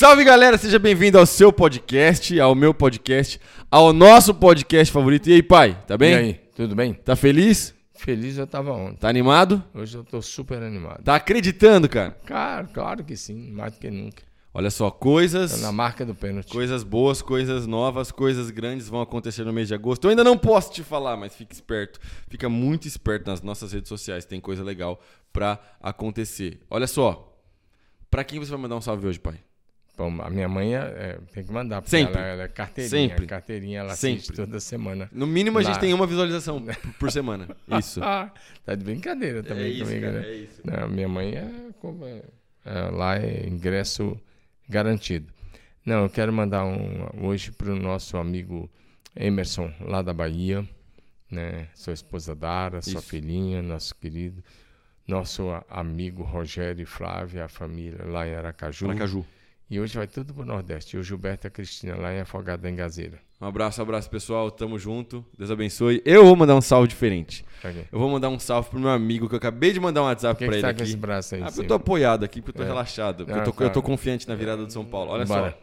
Salve galera, seja bem-vindo ao seu podcast, ao meu podcast, ao nosso podcast favorito. E aí, pai, tá bem? E aí, tudo bem? Tá feliz? Feliz eu tava ontem. Tá animado? Hoje eu tô super animado. Tá acreditando, cara? Claro, claro que sim, mais do que nunca. Olha só, coisas. Na marca do pênalti. Coisas boas, coisas novas, coisas grandes vão acontecer no mês de agosto. Eu ainda não posso te falar, mas fique esperto. Fica muito esperto nas nossas redes sociais. Tem coisa legal pra acontecer. Olha só. Pra quem você vai mandar um salve hoje, pai? Bom, a minha mãe é, é, tem que mandar, porque Sempre. ela, ela é carteirinha. Sempre. Carteirinha, ela Sempre. assiste toda semana. No mínimo a gente tem uma visualização por- semana. Isso. Ah, tá de brincadeira também É isso, comigo, cara, né? é isso. Não, minha mãe é, como é- é, lá é ingresso garantido. Não, eu quero mandar um hoje para o nosso amigo Emerson, lá da Bahia, né? Sua esposa Dara, sua Isso. filhinha, nosso querido, nosso amigo Rogério e Flávia, a família lá em Aracaju. Aracaju. E hoje vai tudo pro Nordeste. E o Gilberto e a Cristina lá em Afogado da Engazeira. Um abraço, abraço pessoal, tamo junto, Deus abençoe. Eu vou mandar um salve diferente. Ok. Eu vou mandar um salve pro meu amigo que eu acabei de mandar um WhatsApp que, pra que ele tá com aqui. esse braço aí? Ah, eu tô apoiado aqui, porque eu tô É. relaxado, porque Ah, eu, tô, tá. eu tô confiante na virada do São Paulo. Olha Bora. só.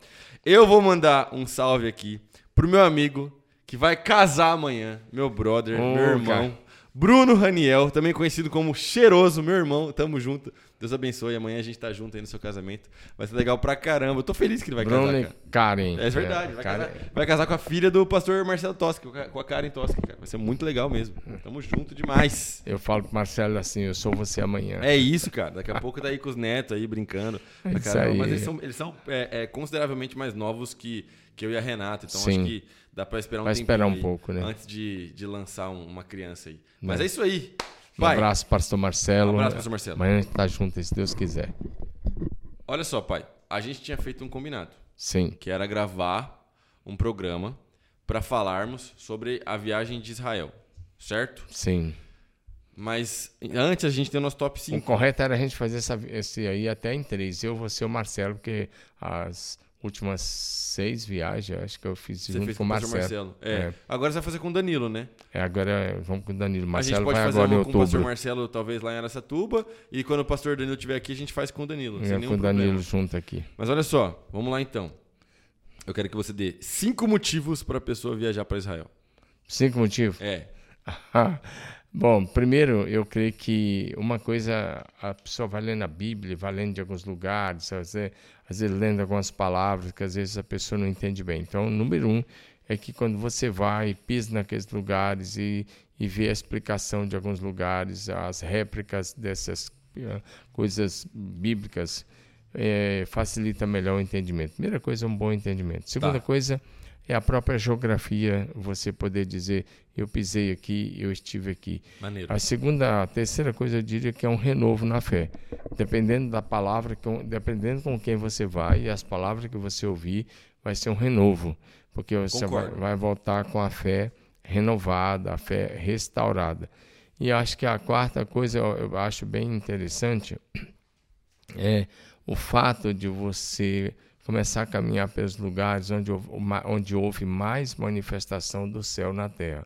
Eu vou mandar um salve aqui pro meu amigo que vai casar amanhã, meu brother, Ô, meu irmão. cara. Bruno Raniel, também conhecido como Cheiroso, meu irmão, tamo junto. Deus abençoe, amanhã a gente tá junto aí no seu casamento. Vai ser legal pra caramba. Eu tô feliz que ele vai Bruno casar, cara. Karen. É verdade. Vai, Karen- casar, vai casar com a filha do pastor Marcelo Tosca, com a- Karen Tosca, cara. Vai ser muito legal mesmo. Tamo junto demais. Eu falo pro Marcelo assim, eu sou você amanhã. É isso, cara. Daqui a pouco tá aí com os netos aí brincando. aí. Mas eles são, eles são é, é, consideravelmente mais novos que, que eu e a Renata. Então Sim. acho que dá pra esperar um Vai esperar um pouco, né? Antes de, de lançar um- uma criança aí. Mas Né. é isso aí. Um Pai, abraço, pastor Marcelo. Um abraço, pastor Marcelo. Amanhã a gente tá junto, se Deus quiser. olha só, pai. A gente tinha feito um combinado. Sim. que era gravar um programa para falarmos sobre a viagem de Israel, certo? Sim. Mas antes a gente tem o nosso top O 5. correto era a gente fazer essa, esse aí até em três. Eu, você e o Marcelo, porque as últimas seis viagens, acho que eu fiz Você junto fez com o pastor Marcelo. É. É. Agora você vai fazer com o Danilo, né? É, agora vamos com o Danilo. a Marcelo gente pode vai fazer agora uma com o pastor. Marcelo, talvez lá em Aracatuba, e quando o pastor Danilo estiver aqui, a gente faz com o Danilo, sem É, nenhum com o problema. Danilo junto aqui. Mas olha só, vamos lá então. Eu quero que você dê cinco motivos para a pessoa viajar para Israel. Cinco motivos? É. Bom, primeiro, eu creio que uma coisa, a pessoa vai lendo a Bíblia, vai lendo de alguns lugares, às vezes, às vezes lendo algumas palavras que às vezes a pessoa não entende bem. Então, número um é que quando você vai, pisa naqueles lugares e, e vê a explicação de alguns lugares, as réplicas dessas eh, coisas bíblicas, eh, facilita melhor o entendimento. Primeira coisa é um bom entendimento. Segunda Tá. coisa é a própria geografia, você poder dizer, eu pisei aqui, eu estive aqui. Maneiro. A segunda, a terceira coisa eu diria que é um renovo na fé. Dependendo da palavra, com- dependendo com quem você vai e as palavras que você ouvir, vai ser um renovo, porque você vai, vai voltar com a fé renovada, a fé restaurada. E acho que a quarta coisa eu, eu acho bem interessante é o fato de você começar a caminhar pelos lugares onde onde houve mais manifestação do céu na terra.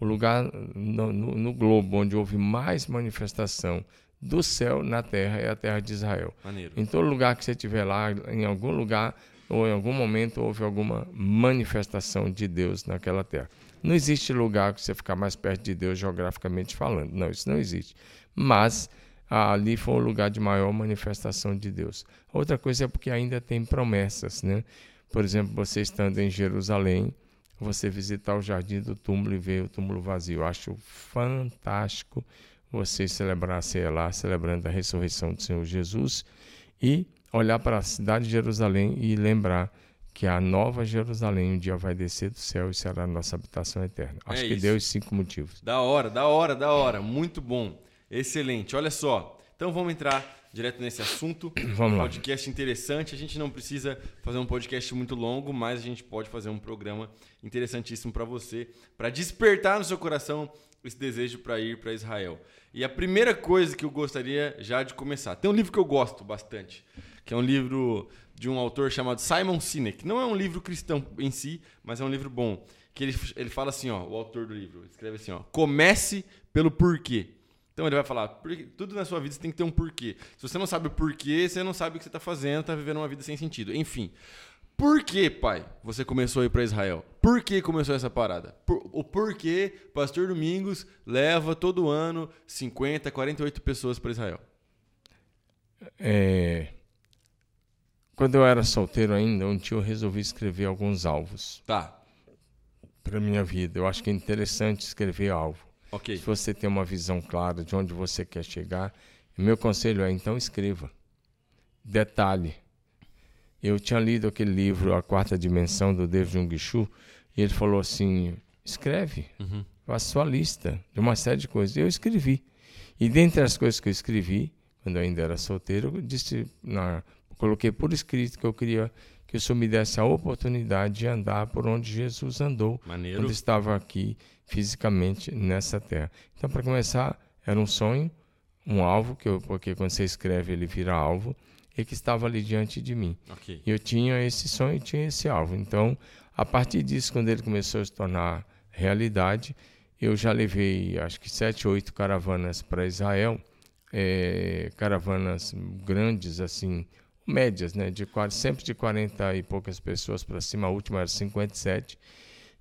O lugar no, no- no globo onde houve mais manifestação do céu na terra é a terra de Israel. Maneiro. Em todo lugar que você estiver lá, em algum lugar ou em algum momento houve alguma manifestação de Deus naquela terra. Não existe lugar que você ficar mais perto de Deus geograficamente falando. Não, isso não existe. Mas ali foi o lugar de maior manifestação de Deus. Outra coisa é porque ainda tem promessas, né? Por exemplo, você estando em Jerusalém, você visitar o jardim do túmulo e ver o túmulo vazio. Eu acho fantástico você celebrar ceia lá, celebrando a ressurreição do Senhor Jesus e olhar para a cidade de Jerusalém e lembrar que a nova Jerusalém um dia vai descer do céu e será a nossa habitação eterna. Acho É que isso. deu os cinco motivos. Da hora, da hora, da hora. Muito bom. Excelente. Olha só. Então vamos entrar direto nesse assunto. Vamos lá. Podcast interessante. A gente não precisa fazer um podcast muito longo, mas a gente pode fazer um programa interessantíssimo para você, para despertar no seu coração esse desejo para ir para Israel. E a primeira coisa que eu gostaria já de começar. Tem um livro que eu gosto bastante, que é um livro de um autor chamado Simon Sinek. Não é um livro cristão em si, mas é um livro bom. Que ele, ele fala assim, ó, o autor do livro, escreve assim, ó, comece pelo porquê. Então ele vai falar, tudo na sua vida você tem que ter um porquê. Se você não sabe o porquê, você não sabe o que você está fazendo, está vivendo uma vida sem sentido. Enfim. Por que, pai, você começou a ir para Israel? Por que começou essa parada? Por, o porquê Pastor Domingos leva todo ano 50, 48 pessoas para Israel? É... Quando eu era solteiro ainda, um eu resolvi escrever alguns alvos. Tá. Para minha vida. Eu acho que é interessante escrever alvo. Ok. Se você tem uma visão clara de onde você quer chegar, meu conselho é então escreva. Detalhe. Eu tinha lido aquele livro A Quarta Dimensão do David Jung Shu e ele falou assim: escreve, uhum. faça sua lista de uma série de coisas. Eu escrevi. E dentre as coisas que eu escrevi, quando eu ainda era solteiro, eu disse na coloquei por escrito que eu queria que o Senhor me desse a oportunidade de andar por onde Jesus andou Maneiro. quando estava aqui fisicamente nessa terra. Então, para começar, era um sonho, um alvo, que eu, porque quando você escreve ele vira alvo, e que estava ali diante de mim. Okay. E eu tinha esse sonho e tinha esse alvo. Então, a partir disso, quando ele começou a se tornar realidade, eu já levei, acho que sete, oito caravanas para Israel, é, caravanas grandes, assim, médias, né? De sempre de 40 e poucas pessoas para cima, a última era 57.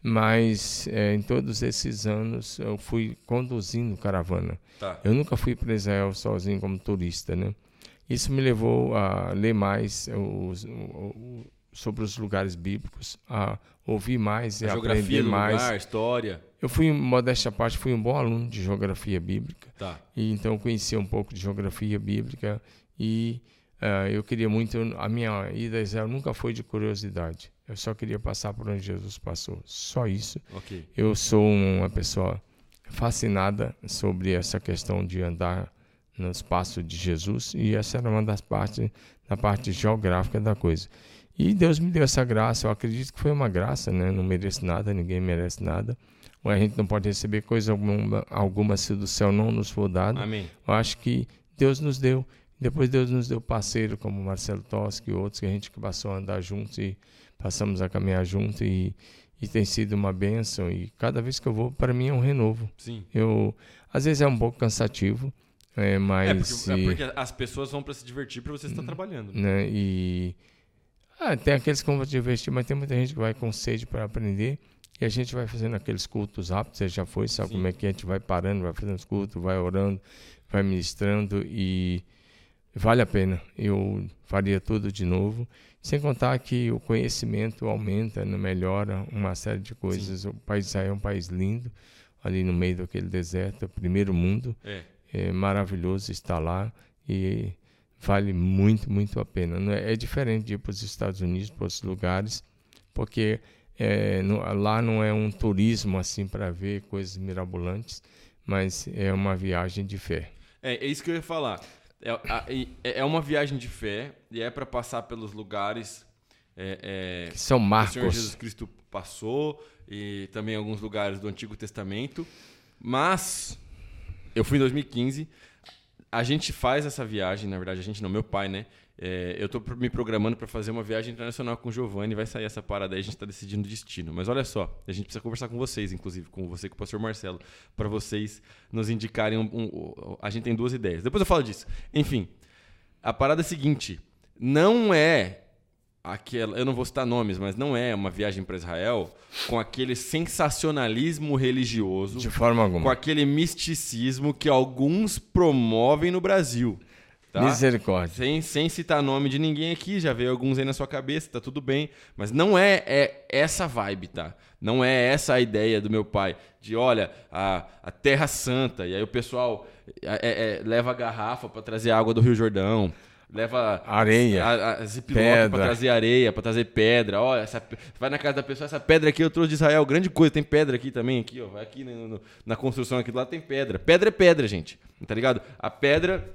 Mas é, em todos esses anos eu fui conduzindo caravana. Tá. Eu nunca fui para Israel sozinho como turista, né? Isso me levou a ler mais os, sobre os lugares bíblicos, a ouvir mais a e aprender mais. Lugar, história. Eu fui, modéstia à parte, fui um bom aluno de geografia bíblica. Tá. E então eu conhecia um pouco de geografia bíblica e Uh, eu queria muito, a minha ida a Israel nunca foi de curiosidade. Eu só queria passar por onde Jesus passou. Só isso. Okay. Eu sou uma pessoa fascinada sobre essa questão de andar nos passos de Jesus e essa era uma das partes da parte geográfica da coisa. E Deus me deu essa graça. Eu acredito que foi uma graça, né? Não mereço nada, ninguém merece nada. A gente não pode receber coisa alguma, alguma se do céu não nos for dado. Amém. Eu acho que Deus nos deu. Depois Deus nos deu parceiro como Marcelo Toschi e outros que a gente passou a andar juntos e passamos a caminhar junto e, e tem sido uma benção e cada vez que eu vou para mim é um renovo. Sim. Eu às vezes é um pouco cansativo, é, mas é porque, é porque as pessoas vão para se divertir para você estar trabalhando. Né? E ah, tem aqueles que vão se divertir, mas tem muita gente que vai com sede para aprender. E a gente vai fazendo aqueles cultos rápidos, você já foi, sabe Sim. como é que é? a gente vai parando, vai fazendo os cultos, vai orando, vai ministrando e vale a pena. Eu faria tudo de novo. Sem contar que o conhecimento aumenta, né, melhora uma série de coisas. Sim. O país é um país lindo, ali no meio daquele deserto, primeiro mundo. É. é maravilhoso estar lá e vale muito, muito a pena. É, é diferente de ir para os Estados Unidos, para outros lugares, porque é, no, lá não é um turismo assim para ver coisas mirabolantes, mas é uma viagem de fé. É, é isso que eu ia falar. É, é, é uma viagem de fé e é para passar pelos lugares é, é, que são marcos. Que o Senhor Jesus Cristo passou e também alguns lugares do Antigo Testamento. Mas eu fui em 2015. A gente faz essa viagem, na verdade, a gente não, meu pai, né? É, eu estou me programando para fazer uma viagem internacional com o Giovanni, vai sair essa parada aí, a gente está decidindo o destino. Mas olha só, a gente precisa conversar com vocês, inclusive, com você e com o pastor Marcelo, para vocês nos indicarem. Um, um, a gente tem duas ideias. Depois eu falo disso. Enfim, a parada é a seguinte: não é aquela. Eu não vou citar nomes, mas não é uma viagem para Israel com aquele sensacionalismo religioso. De forma alguma. Com aquele misticismo que alguns promovem no Brasil. Tá? Misericórdia. Sem, sem citar nome de ninguém aqui, já veio alguns aí na sua cabeça, tá tudo bem. Mas não é, é essa vibe, tá? Não é essa a ideia do meu pai. De olha, a, a Terra Santa. E aí o pessoal é, é, leva a garrafa para trazer água do Rio Jordão. Leva areia, a, a para trazer areia, para trazer pedra. Olha, essa, vai na casa da pessoa, essa pedra aqui eu trouxe de Israel, grande coisa, tem pedra aqui também, aqui, ó, aqui no, no, na construção aqui do lado tem pedra. Pedra é pedra, gente. Tá ligado? A pedra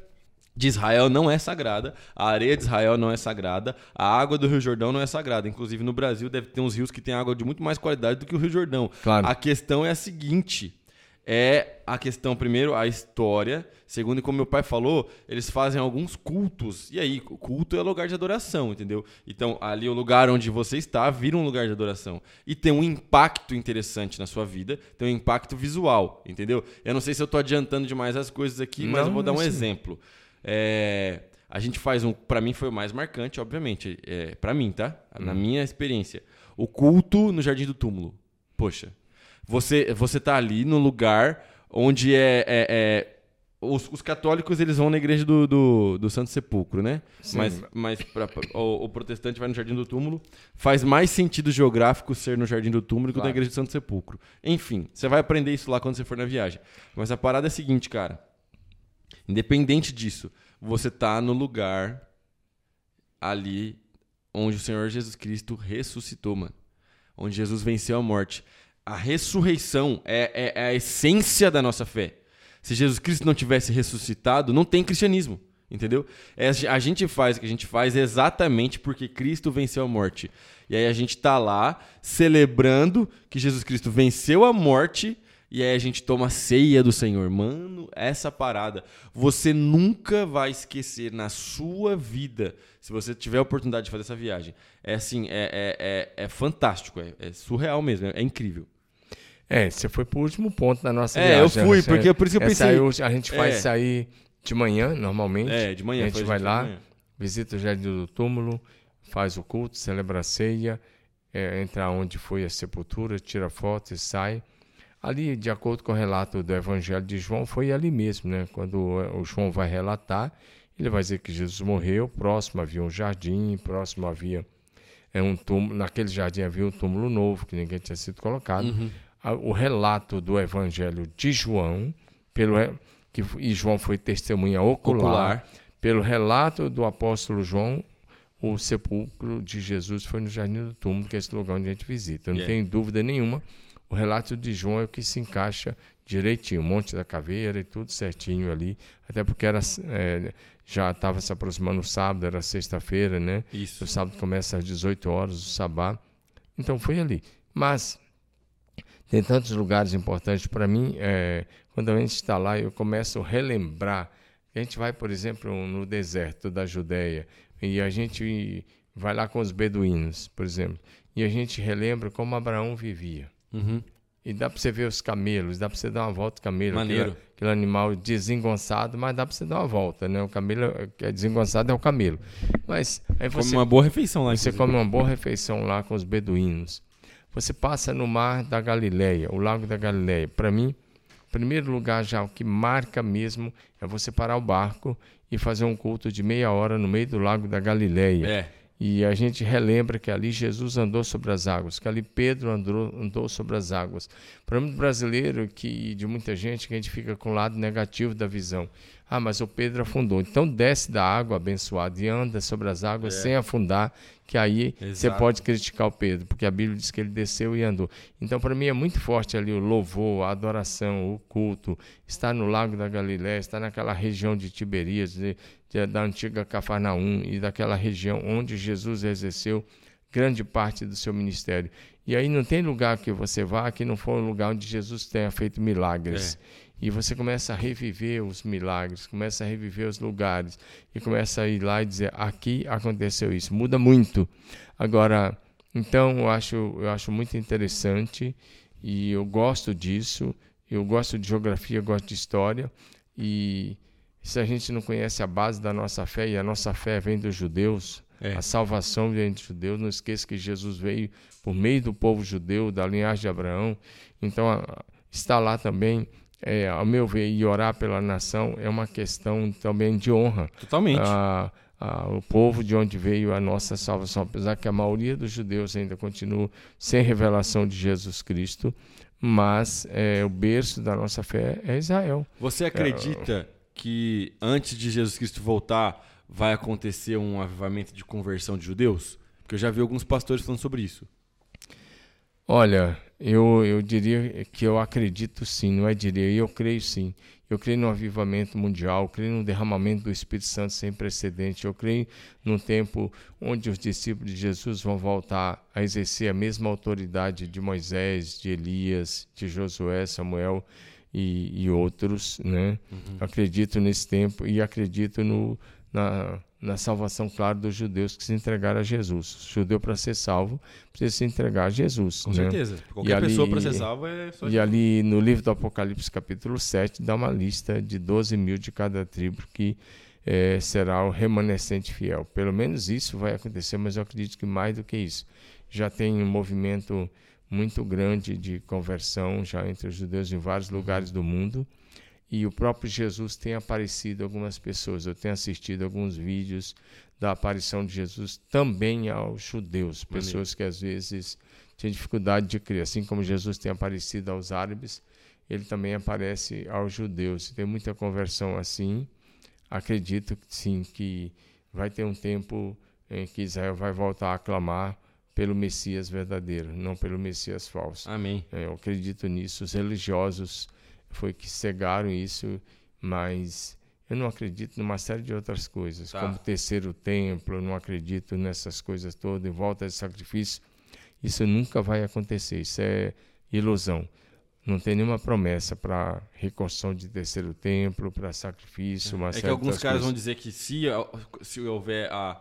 de Israel não é sagrada, a areia de Israel não é sagrada, a água do Rio Jordão não é sagrada. Inclusive no Brasil deve ter uns rios que têm água de muito mais qualidade do que o Rio Jordão. Claro. A questão é a seguinte: é a questão, primeiro, a história. Segundo, como meu pai falou, eles fazem alguns cultos. E aí, culto é lugar de adoração, entendeu? Então, ali o lugar onde você está vira um lugar de adoração. E tem um impacto interessante na sua vida, tem um impacto visual, entendeu? Eu não sei se eu estou adiantando demais as coisas aqui, mas Não, eu vou dar um sim. exemplo. É, a gente faz um. Para mim foi o mais marcante, obviamente. É, para mim, tá? Na minha experiência. O culto no Jardim do Túmulo. Poxa. Você, você tá ali no lugar onde é. é- é- os, os católicos eles vão na igreja do, do, do Santo Sepulcro, né? Sim. Mas, mas pra- pra- o, o protestante vai no Jardim do Túmulo. Faz mais sentido geográfico ser no Jardim do Túmulo que na Claro. igreja do Santo Sepulcro. Enfim, você vai aprender isso lá quando você for na viagem. Mas a parada é a seguinte, cara. Independente disso, você tá no lugar ali onde o Senhor Jesus Cristo ressuscitou, mano. Onde Jesus venceu a morte. A ressurreição é, é- é a essência da nossa fé. Se Jesus Cristo não tivesse ressuscitado, não tem cristianismo. Entendeu? É, a gente faz o que a gente faz exatamente porque Cristo venceu a morte. E aí a gente tá lá celebrando que Jesus Cristo venceu a morte e aí a gente toma a ceia do Senhor. Mano, essa parada você nunca vai esquecer na sua vida, se você tiver a oportunidade de fazer essa viagem. É assim, é, é, é, é fantástico, é, é surreal mesmo, é, é incrível. É, você foi pro último ponto da nossa É, eu viagem. fui, né? porque por isso que eu Essa pensei. aí a gente faz É. sair de manhã, normalmente. É, de manhã. A gente foi vai de lá, visita o Jardim do Túmulo, faz o culto, celebra a ceia, é, entra onde foi a sepultura, tira foto e sai. Ali, de acordo com o relato do Evangelho de João, foi ali mesmo, né? Quando o João vai relatar, ele vai dizer que Jesus morreu, próximo havia um jardim, próximo havia é, um túmulo, naquele jardim havia um túmulo novo que ninguém tinha sido colocado. Uhum. O relato do Evangelho de João, pelo que e João foi testemunha ocular, Ocular. pelo relato do apóstolo João, o sepulcro de Jesus foi no Jardim do Túmulo, que é esse lugar onde a gente visita. Eu não Yeah. tenho dúvida nenhuma. O relato de João é o que se encaixa direitinho, Monte da Caveira e tudo certinho ali, até porque era, é, já estava se aproximando o sábado, era sexta-feira, né? Isso. O sábado começa às 18 horas, o sabá. Então foi ali. Mas tem tantos lugares importantes para mim. é, quando a gente está lá, eu começo a relembrar. A gente vai, por exemplo, no deserto da Judéia e a gente vai lá com os beduínos, por exemplo, e a gente relembra como Abraão vivia. Uhum. E dá para você ver os camelos, dá para você dar uma volta de camelo. Maneiro. Aquele, aquele animal desengonçado, mas dá para você dar uma volta, né? O camelo que é desengonçado é o camelo. Mas aí Come você uma boa refeição lá. você inclusive. come uma boa refeição lá com os beduínos. Você passa no mar da Galileia, o lago da Galileia. Para mim, o primeiro lugar já o que marca mesmo é você parar o barco e fazer um culto de meia hora no meio do lago da Galileia. É. E a gente relembra que ali Jesus andou sobre as águas, que ali Pedro andou, andou sobre as águas. Para muito brasileiro que, e de muita gente que a gente fica com o lado negativo da visão. Ah, mas o Pedro afundou. Então desce da água abençoado e anda sobre as águas sem afundar, que aí você pode criticar o Pedro, porque a Bíblia diz que ele desceu e andou. Então para mim é muito forte ali o louvor, a adoração, o culto, estar no lago da Galiléia, estar naquela região de Tiberias, de- de- da antiga Cafarnaum e daquela região onde Jesus exerceu grande parte do seu ministério. E aí não tem lugar que você vá que não for um lugar onde Jesus tenha feito milagres. E você começa a reviver os milagres, começa a reviver os lugares e começa a ir lá e dizer: aqui aconteceu isso. Muda muito. Agora, então eu acho, eu acho muito interessante e eu gosto disso. Eu gosto de geografia, eu gosto de história. E se a gente não conhece a base da nossa fé, e a nossa fé vem dos judeus, É. a salvação vem dos judeus, não esqueça que Jesus veio por meio do povo judeu, da linhagem de Abraão. Então, a- está lá também, é, ao meu ver, e orar pela nação é uma questão também de honra. Totalmente. A- a- o povo de onde veio a nossa salvação, apesar que a maioria dos judeus ainda continua sem revelação de Jesus Cristo, mas é, o berço da nossa fé é Israel. Você acredita que antes de Jesus Cristo voltar vai acontecer um avivamento de conversão de judeus? Porque eu já vi alguns pastores falando sobre isso. Olha, eu, eu diria que eu acredito sim, não é diria, eu creio sim. Eu creio no avivamento mundial, eu creio no derramamento do Espírito Santo sem precedente. Eu creio num tempo onde os discípulos de Jesus vão voltar a exercer a mesma autoridade de Moisés, de Elias, de Josué, Samuel. e, e outros, né? Uhum. Acredito nesse tempo e acredito no, na, na salvação, claro, dos judeus que se entregaram a Jesus. O judeu, para ser salvo, precisa se entregar a Jesus. Com né? certeza. Qualquer ali, pessoa para ser salvo é só E ali no livro do Apocalipse, capítulo 7, dá uma lista de 12 mil de cada tribo que é, será o remanescente fiel. Pelo menos isso vai acontecer, mas eu acredito que mais do que isso. Já tem um movimento muito grande de conversão já entre os judeus em vários lugares do mundo. E o próprio Jesus tem aparecido a algumas pessoas. Eu tenho assistido alguns vídeos da aparição de Jesus também aos judeus, pessoas que às vezes tinham dificuldade de crer. Assim como Jesus tem aparecido aos árabes, ele também aparece aos judeus. Tem muita conversão assim. Acredito sim que vai ter um tempo em que Israel vai voltar a clamar pelo Messias verdadeiro, não pelo Messias falso. Amém. É, eu acredito nisso. Os religiosos foi que cegaram isso, mas eu não acredito numa série de outras coisas, tá. como terceiro templo, eu não acredito nessas coisas todas, em volta de sacrifício. Isso nunca vai acontecer, isso é ilusão. Não tem nenhuma promessa para reconstrução de terceiro templo, para sacrifício, uma é que alguns caras coisas. vão dizer que se, se houver a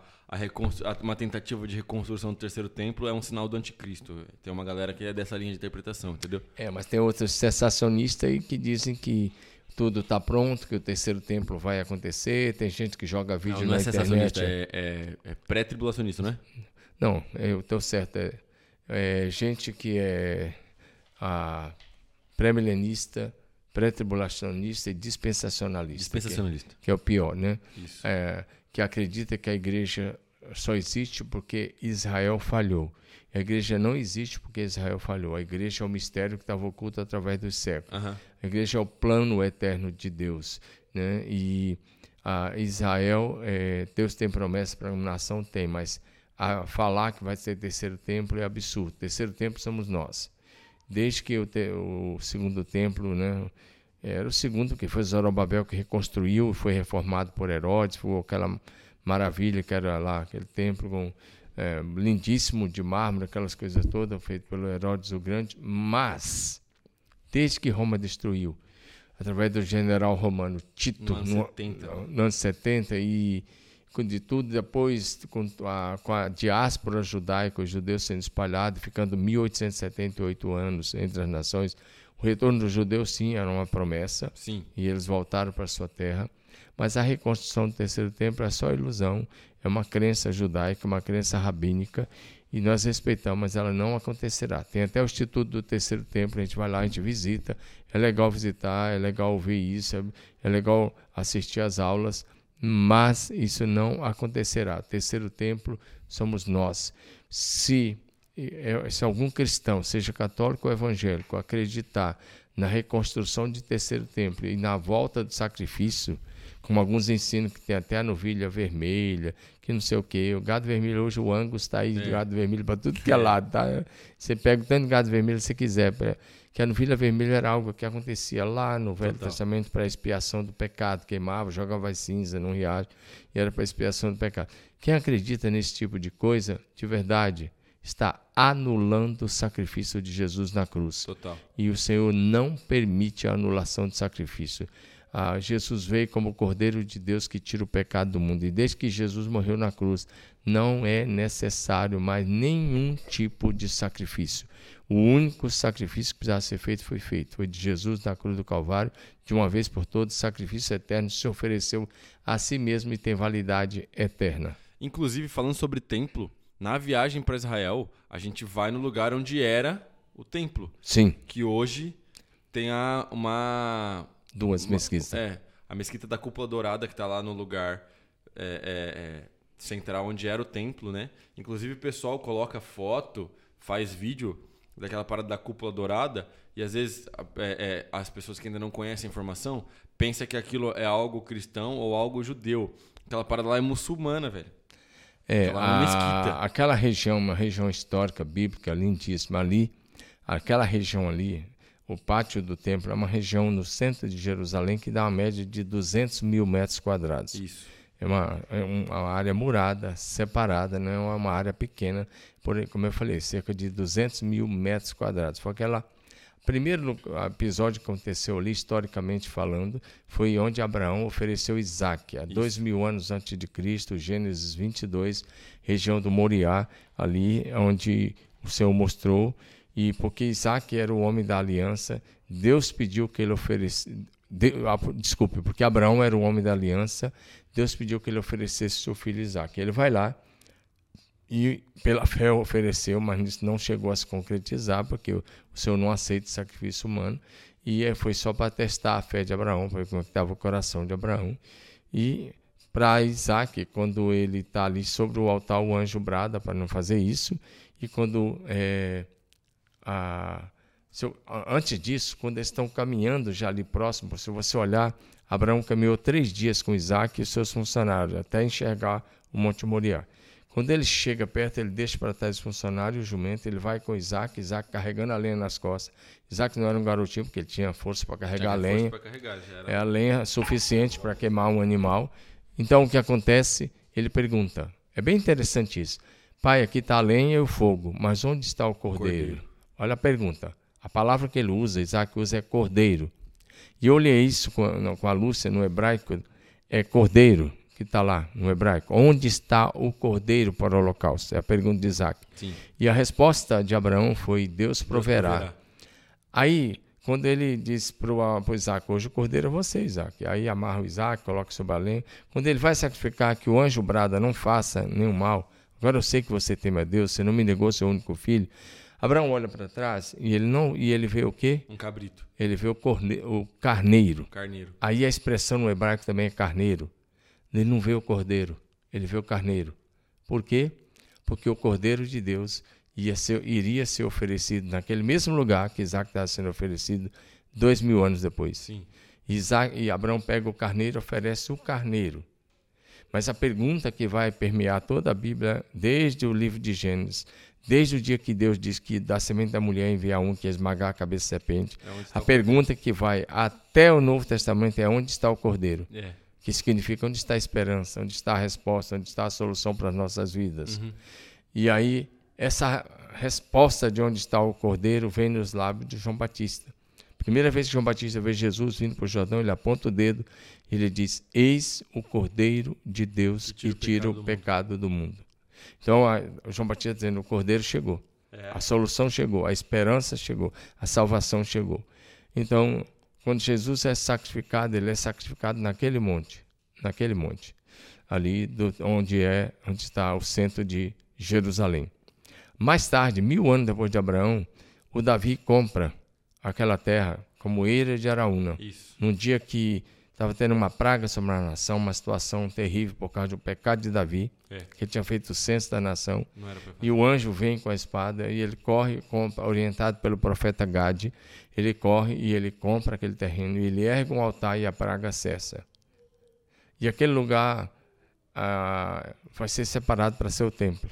uma tentativa de reconstrução do terceiro templo é um sinal do anticristo. Tem uma galera que é dessa linha de interpretação, entendeu? É, mas tem outros sensacionistas aí que dizem que tudo está pronto, que o terceiro templo vai acontecer. Tem gente que joga vídeo não, não na é internet. É, é, é pré-tribulacionista, não é? Não, eu estou certo. É, é, gente que é pré-milenista, pré-tribulacionista e dispensacionalista. Dispensacionalista. Que, é, que é o pior, né? Isso. É, que acredita que a igreja só existe porque Israel falhou. A igreja não existe porque Israel falhou. A igreja é o mistério que estava oculto através dos séculos. Uhum. A igreja é o plano eterno de Deus. Né? E a Israel, é, Deus tem promessa para uma nação? Tem, mas a falar que vai ser terceiro templo é absurdo. Terceiro templo somos nós. Desde que o, te, o segundo templo, né, era o segundo, que foi Zorobabel que reconstruiu, foi reformado por Herodes, foi aquela maravilha que era lá, aquele templo com, é, lindíssimo de mármore, aquelas coisas todas, feito pelo Herodes o Grande. Mas, desde que Roma destruiu, através do general romano Tito, no ano 70, no, no ano 70 e de tudo, depois com a, com a diáspora judaica, os judeus sendo espalhados, ficando 1878 anos entre as nações, o retorno dos judeus, sim, era uma promessa. Sim. E eles voltaram para sua terra. Mas a reconstrução do terceiro templo é só ilusão. É uma crença judaica, uma crença rabínica. E nós respeitamos, mas ela não acontecerá. Tem até o Instituto do Terceiro Templo, a gente vai lá, a gente visita. É legal visitar, é legal ouvir isso, é, é legal assistir às aulas, mas isso não acontecerá. O terceiro templo somos nós. Se se algum cristão, seja católico ou evangélico, acreditar na reconstrução de terceiro templo e na volta do sacrifício, como alguns ensinam que tem até a novilha vermelha, que não sei o que, o gado vermelho hoje o Angus está aí é. de gado vermelho para tudo que é lado, tá? Você pega o tanto de gado vermelho que você quiser, que a novilha vermelha era algo que acontecia lá no Velho Total. Testamento para expiação do pecado, queimava, jogava cinza num riacho e era para expiação do pecado. Quem acredita nesse tipo de coisa, de verdade, está anulando o sacrifício de Jesus na cruz. Total. E o Senhor não permite a anulação de sacrifício. Ah, Jesus veio como o Cordeiro de Deus que tira o pecado do mundo. E desde que Jesus morreu na cruz, não é necessário mais nenhum tipo de sacrifício. O único sacrifício que precisava ser feito foi feito. Foi de Jesus na cruz do Calvário, de uma vez por todas, sacrifício eterno, se ofereceu a si mesmo e tem validade eterna. Inclusive, falando sobre templo, na viagem para Israel, a gente vai no lugar onde era o templo. Sim. Que hoje tem a, uma. Duas uma, mesquitas. É. A mesquita da Cúpula Dourada, que está lá no lugar é, é, é, central onde era o templo, né? Inclusive o pessoal coloca foto, faz vídeo daquela parada da Cúpula Dourada e às vezes é, é, as pessoas que ainda não conhecem a informação pensam que aquilo é algo cristão ou algo judeu. Aquela parada lá é muçulmana, velho. É, a, aquela região, uma região histórica, bíblica, lindíssima ali, aquela região ali, o pátio do templo é uma região no centro de Jerusalém que dá uma média de 200 mil metros quadrados. Isso. É uma, é uma área murada, separada, não é uma área pequena, porém, como eu falei, cerca de 200 mil metros quadrados. Foi aquela primeiro episódio que aconteceu ali, historicamente falando, foi onde Abraão ofereceu Isaac, há Isso. dois mil anos antes de Cristo, Gênesis 22, região do Moriá, ali onde o Senhor mostrou, e porque Isaac era o homem da aliança, Deus pediu que ele oferecesse. De, desculpe, porque Abraão era o homem da aliança, Deus pediu que ele oferecesse seu filho Isaac. Ele vai lá, e pela fé ofereceu, mas não chegou a se concretizar, porque o Senhor não aceita sacrifício humano. E é, foi só para testar a fé de Abraão, para ver como estava o coração de Abraão. E para Isaac, quando ele está ali sobre o altar, o anjo brada para não fazer isso. E quando. É, a, antes disso, quando eles estão caminhando já ali próximo, se você olhar, Abraão caminhou três dias com Isaac e seus funcionários, até enxergar o Monte Moriá. Quando ele chega perto, ele deixa para trás o funcionário o jumento, ele vai com Isaac, Isaac carregando a lenha nas costas. Isaac não era um garotinho, porque ele tinha força para carregar a lenha. Carregar, era... É a lenha suficiente para queimar um animal. Então o que acontece? Ele pergunta. É bem interessante isso. Pai, aqui está a lenha e o fogo, mas onde está o cordeiro? cordeiro? Olha a pergunta. A palavra que ele usa, Isaac usa, é cordeiro. E eu olhei isso com a, com a Lúcia no hebraico, é cordeiro que está lá no hebraico. Onde está o cordeiro para o holocausto? É a pergunta de Isaac. Sim. E a resposta de Abraão foi: Deus proverá. Deus proverá. Aí, quando ele disse para o Isaac: Hoje o cordeiro é você, Isaac. Aí amarra o Isaac, coloca sobre a lenha. Quando ele vai sacrificar, que o anjo brada não faça nenhum mal. Agora eu sei que você teme a Deus, você não me negou seu único filho. Abraão olha para trás e ele não e ele vê o quê? Um cabrito. Ele vê o, corne, o carneiro. Carneiro. Aí a expressão no hebraico também é carneiro. Ele não vê o cordeiro, ele vê o carneiro. Por quê? Porque o cordeiro de Deus ia ser, iria ser oferecido naquele mesmo lugar que Isaac estava sendo oferecido dois mil anos depois. Sim. Isaac, e Abraão pega o carneiro oferece o carneiro. Mas a pergunta que vai permear toda a Bíblia, desde o livro de Gênesis, desde o dia que Deus diz que da semente da mulher enviar um que esmagar a cabeça da serpente, é a pergunta que vai até o Novo Testamento é onde está o cordeiro. É que significa onde está a esperança, onde está a resposta, onde está a solução para as nossas vidas. Uhum. E aí, essa resposta de onde está o cordeiro vem nos lábios de João Batista. Primeira vez que João Batista vê Jesus vindo para o Jordão, ele aponta o dedo e ele diz: Eis o cordeiro de Deus que tira, o pecado, o pecado do, mundo. do mundo. Então, a, João Batista dizendo: o cordeiro chegou. É. A solução chegou, a esperança chegou, a salvação chegou. Então, quando Jesus é sacrificado, ele é sacrificado naquele monte, naquele monte, ali do, onde é, onde está o centro de Jerusalém. Mais tarde, mil anos depois de Abraão, o Davi compra aquela terra como eira de Araúna. Isso. Num dia que estava tendo uma praga sobre a nação, uma situação terrível por causa do pecado de Davi, é. que tinha feito o censo da nação. E o anjo vem com a espada e ele corre, compra, orientado pelo profeta Gade, ele corre e ele compra aquele terreno e ele ergue um altar e a praga cessa. E aquele lugar ah, vai ser separado para ser o templo.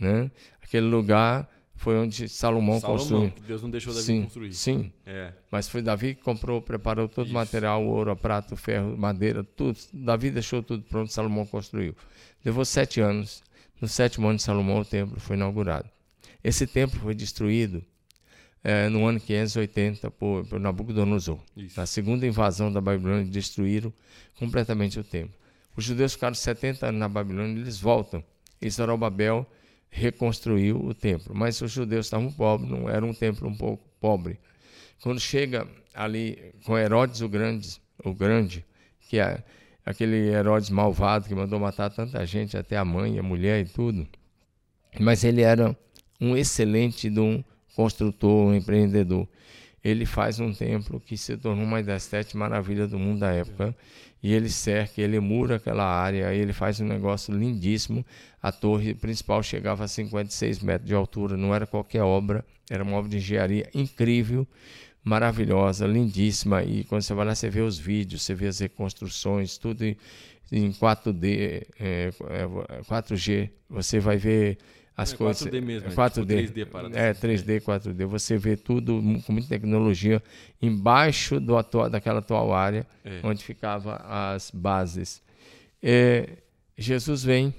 Né? Aquele lugar foi onde Salomão, Salomão construiu. Deus não deixou Davi sim, construir. Sim. É. Mas foi Davi que comprou, preparou todo o material, ouro, prata, ferro, madeira, tudo. Davi deixou tudo pronto, Salomão construiu. Levou sete anos. No sétimo ano de Salomão, o templo foi inaugurado. Esse templo foi destruído é, no ano 580 por, por Nabucodonosor. Isso. Na segunda invasão da Babilônia, destruíram completamente o templo. Os judeus ficaram 70 anos na Babilônia, eles voltam. E Zorobabel reconstruiu o templo. Mas os judeus estavam pobres, não era um templo um pouco pobre. Quando chega ali com Herodes o Grande, o Grande, que é aquele Herodes malvado que mandou matar tanta gente, até a mãe, a mulher e tudo. Mas ele era um excelente de um construtor, um empreendedor. Ele faz um templo que se tornou uma das sete maravilhas do mundo da época e ele cerca, ele mura aquela área, ele faz um negócio lindíssimo. A torre principal chegava a 56 metros de altura, não era qualquer obra, era uma obra de engenharia incrível, maravilhosa, lindíssima. E quando você vai lá, você vê os vídeos, você vê as reconstruções, tudo em, 4D, é, 4G. É, você vai ver as é coisas. 4D mesmo, 4D. É, tipo 3D para É, 3D, 4D. Você vê tudo com muita tecnologia embaixo do atual, daquela atual área é. onde ficavam as bases. É, Jesus vem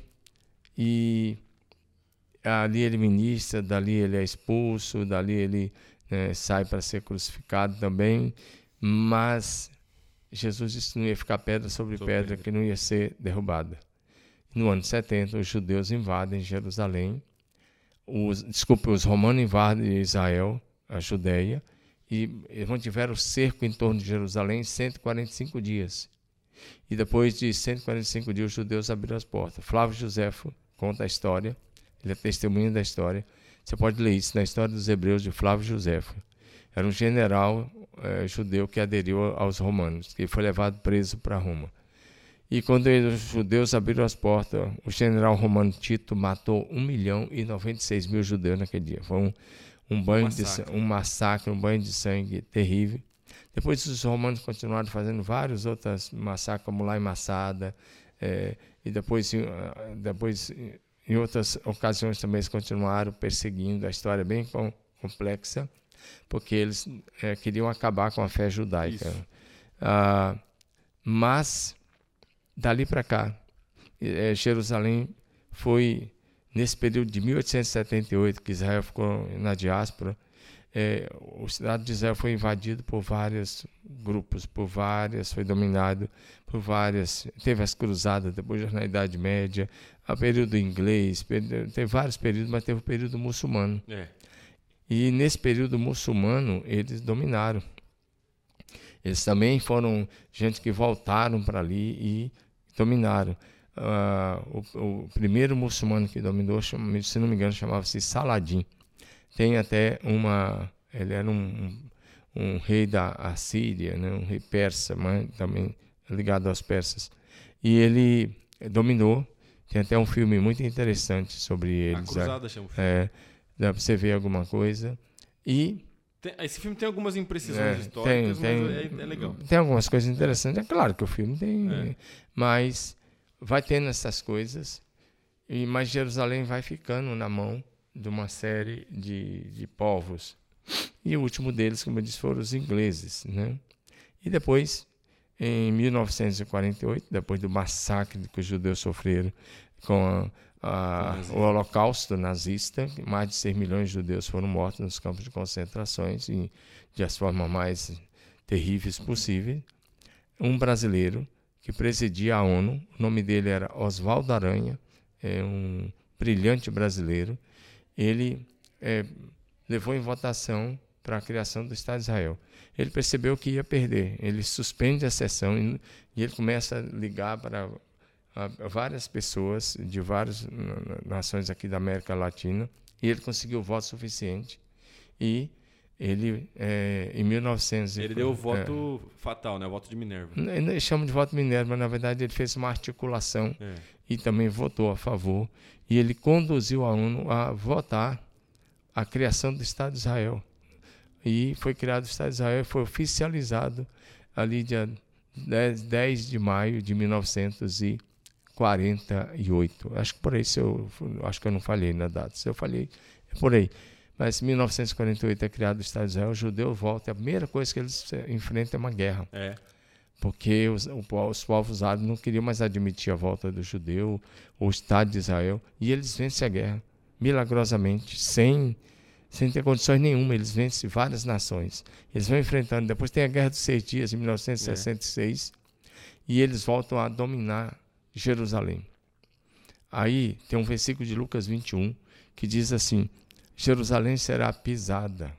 e ali ele ministra, dali ele é expulso, dali ele né, sai para ser crucificado também, mas Jesus disse que não ia ficar pedra sobre, sobre pedra, pedra, que não ia ser derrubada. No ano 70, os judeus invadem Jerusalém, os, desculpe, os romanos invadem Israel, a Judéia, e mantiveram o cerco em torno de Jerusalém 145 dias. E depois de 145 dias, os judeus abriram as portas. Flávio Josefo conta a história, ele é testemunha da história. Você pode ler isso na história dos Hebreus de Flávio Josefo. Era um general é, judeu que aderiu aos romanos, que foi levado preso para Roma. E quando os judeus abriram as portas, o general romano Tito matou 1 milhão e 96 mil judeus naquele dia. Foi um, um banho um massacre. de um massacre, um banho de sangue terrível. Depois os romanos continuaram fazendo vários outros massacres, como lá em Massada, é, e depois, depois em outras ocasiões também eles continuaram perseguindo. A história é bem complexa, porque eles é, queriam acabar com a fé judaica. Ah, mas dali para cá, é, Jerusalém foi nesse período de 1878 que Israel ficou na diáspora é, o cidade de Israel foi invadido por vários grupos, por várias, foi dominado por várias. Teve as cruzadas depois na Idade Média, o período inglês, período, teve vários períodos, mas teve o período muçulmano. É. E nesse período muçulmano eles dominaram. Eles também foram gente que voltaram para ali e dominaram. Uh, o, o, primeiro muçulmano que dominou, se não me engano, chamava-se Saladin tem até uma. Ele era um, um, um rei da Assíria, né? um rei persa, mas também ligado aos persas. E ele dominou. Tem até um filme muito interessante sobre eles. A Cruzada chama o filme. É, dá para você ver alguma coisa. E tem, esse filme tem algumas imprecisões é, históricas, tem, mas tem, é, é, legal. Tem algumas coisas interessantes. É claro que o filme tem, é. mas vai tendo essas coisas. E mas Jerusalém vai ficando na mão de uma série de, de povos. E o último deles, como eu disse, foram os ingleses. Né? E depois, em 1948, depois do massacre que os judeus sofreram com a, a, o Holocausto nazista, mais de 6 milhões de judeus foram mortos nos campos de concentrações e de as formas mais terríveis possíveis. Um brasileiro que presidia a ONU, o nome dele era Oswaldo Aranha, é um brilhante brasileiro, ele é, levou em votação para a criação do Estado de Israel. Ele percebeu que ia perder. Ele suspende a sessão e, e ele começa a ligar para várias pessoas de várias nações aqui da América Latina e ele conseguiu o voto suficiente e ele é, em 1900 ele deu o voto é, fatal né o voto de Minerva ele chama de voto Minerva mas na verdade ele fez uma articulação é. e também votou a favor e ele conduziu a ONU a votar a criação do Estado de Israel. E foi criado o Estado de Israel, foi oficializado ali dia 10, 10 de maio de 1948. Acho que por aí, se eu, acho que eu não falhei na data. Se eu falhei, é por aí. Mas em 1948 é criado o Estado de Israel, o judeu volta, a primeira coisa que eles enfrentam é uma guerra. É porque os, os povos árabes não queriam mais admitir a volta do judeu, o Estado de Israel, e eles vencem a guerra, milagrosamente, sem, sem ter condições nenhuma. Eles vencem várias nações. Eles vão enfrentando. Depois tem a Guerra dos Seis Dias, em 1966, é. e eles voltam a dominar Jerusalém. Aí tem um versículo de Lucas 21 que diz assim: Jerusalém será pisada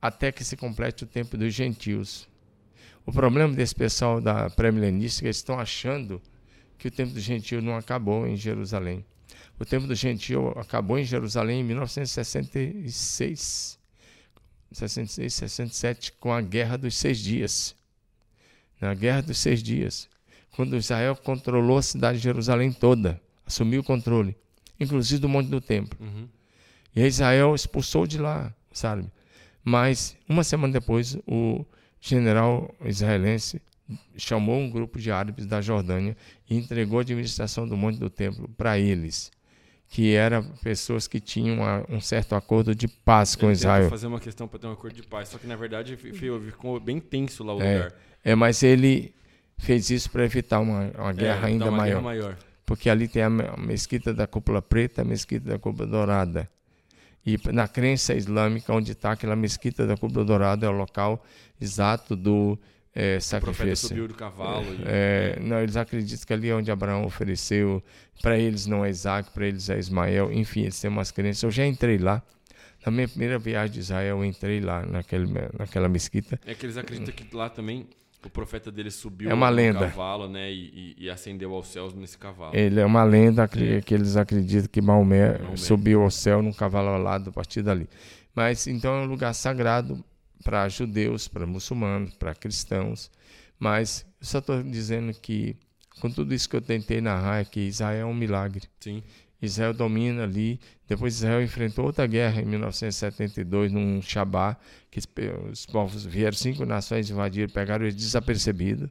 até que se complete o tempo dos gentios o problema desse pessoal da pré-milenística, eles estão achando que o tempo do gentio não acabou em Jerusalém. O tempo do gentio acabou em Jerusalém em 1966, 66, 67, com a Guerra dos Seis Dias. Na Guerra dos Seis Dias, quando Israel controlou a cidade de Jerusalém toda, assumiu o controle, inclusive do Monte do Templo. Uhum. E Israel expulsou de lá, sabe? Mas uma semana depois, o general israelense chamou um grupo de árabes da Jordânia e entregou a administração do Monte do Templo para eles, que eram pessoas que tinham um certo acordo de paz com Israel. fazer uma questão para ter um acordo de paz, só que na verdade ficou bem tenso lá o é, lugar. É, mas ele fez isso para evitar uma, uma guerra é, ainda uma maior, guerra maior. Porque ali tem a mesquita da cúpula preta, a mesquita da cúpula dourada. E na crença islâmica, onde está aquela mesquita da Cúpula Dourada, é o local exato do é, sacrifício. O subiu do cavalo. E... É, não, eles acreditam que ali é onde Abraão ofereceu. Para eles não é Isaac, para eles é Ismael. Enfim, eles têm umas crenças. Eu já entrei lá. Na minha primeira viagem de Israel, eu entrei lá naquele, naquela mesquita. É que eles acreditam que lá também o profeta dele subiu é uma lenda. cavalo né, e, e, e, ascendeu aos céus nesse cavalo. Ele é uma lenda é. que eles acreditam que Maomé, Maomé, subiu ao céu num cavalo alado a partir dali. Mas então é um lugar sagrado para judeus, para muçulmanos, para cristãos. Mas eu só estou dizendo que, com tudo isso que eu tentei narrar, é que Israel é um milagre. Sim. Israel domina ali. Depois Israel enfrentou outra guerra em 1972, num Shabá, que os povos vieram, cinco nações invadiram, pegaram eles desapercebidos.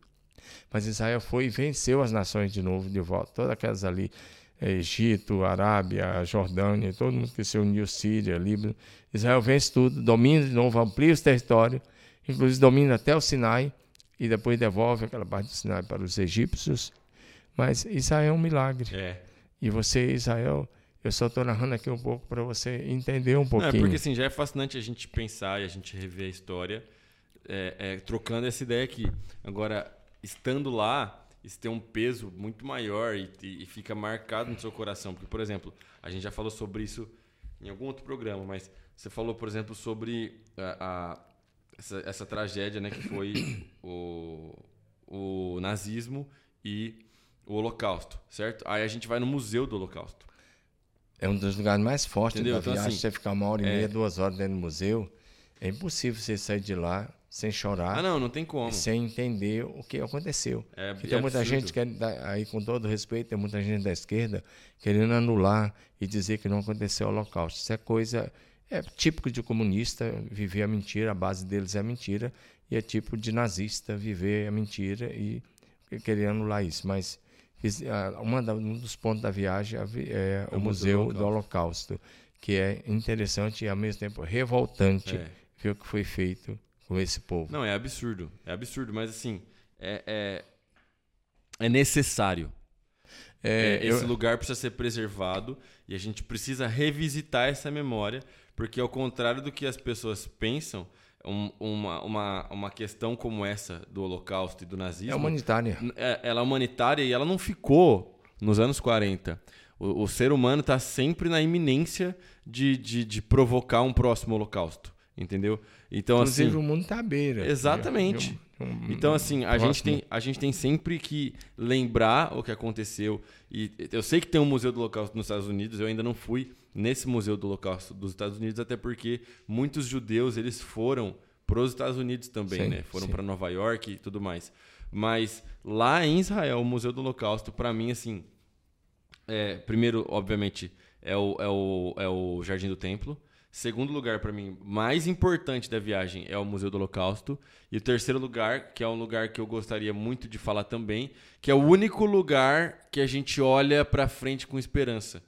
Mas Israel foi e venceu as nações de novo, de volta. Todas aquelas ali, é, Egito, Arábia, Jordânia, todo mundo que se uniu, Síria, Líbano. Israel vence tudo, domina de novo, amplia os territórios, inclusive domina até o Sinai, e depois devolve aquela parte do Sinai para os egípcios. Mas Israel é um milagre. É. E você, Israel, eu só estou narrando aqui um pouco para você entender um pouquinho. Não, é porque assim, já é fascinante a gente pensar e a gente rever a história, é, é, trocando essa ideia aqui. Agora, estando lá, isso tem um peso muito maior e, e, fica marcado no seu coração. Porque, por exemplo, a gente já falou sobre isso em algum outro programa, mas você falou, por exemplo, sobre a, a essa, essa, tragédia né, que foi o, o nazismo e o Holocausto, certo? Aí a gente vai no Museu do Holocausto. É um dos lugares mais fortes Entendeu? da então, viagem. Assim, você ficar uma hora e é... meia, duas horas dentro do museu, é impossível você sair de lá sem chorar. Ah, não, não tem como. Sem entender o que aconteceu. É, Porque tem é muita gente que, aí com todo respeito, tem muita gente da esquerda querendo anular e dizer que não aconteceu o Holocausto. Isso é coisa é típico de comunista viver a mentira, a base deles é a mentira, e é tipo de nazista viver a mentira e querer anular isso. Mas ah, uma um dos pontos da viagem é, é o, Museu, Museu do, Holocausto. que é interessante e ao mesmo tempo revoltante é. ver o que foi feito com esse povo. Não, é absurdo. É absurdo, mas assim, é, é, é necessário. É, esse eu... lugar precisa ser preservado e a gente precisa revisitar essa memória, porque ao contrário do que as pessoas pensam, um, uma, uma, uma questão como essa do Holocausto e do nazismo. É humanitária. É, ela é humanitária e ela não ficou nos anos 40. O, o ser humano está sempre na iminência de, de, de, provocar um próximo Holocausto. Entendeu? Então, Inclusive, assim, o mundo está à beira. Exatamente. Um, então, assim, a gente, tem, a gente tem sempre que lembrar o que aconteceu. E eu sei que tem um Museu do Holocausto nos Estados Unidos, eu ainda não fui nesse Museu do Holocausto dos Estados Unidos, até porque muitos judeus eles foram para os Estados Unidos também, sim, né? Foram para Nova York e tudo mais. Mas lá em Israel, o Museu do Holocausto, para mim, assim, é, primeiro, obviamente, é o, é, o, é o Jardim do Templo. Segundo lugar, para mim, mais importante da viagem é o Museu do Holocausto. E o terceiro lugar, que é um lugar que eu gostaria muito de falar também, que é o único lugar que a gente olha para frente com esperança.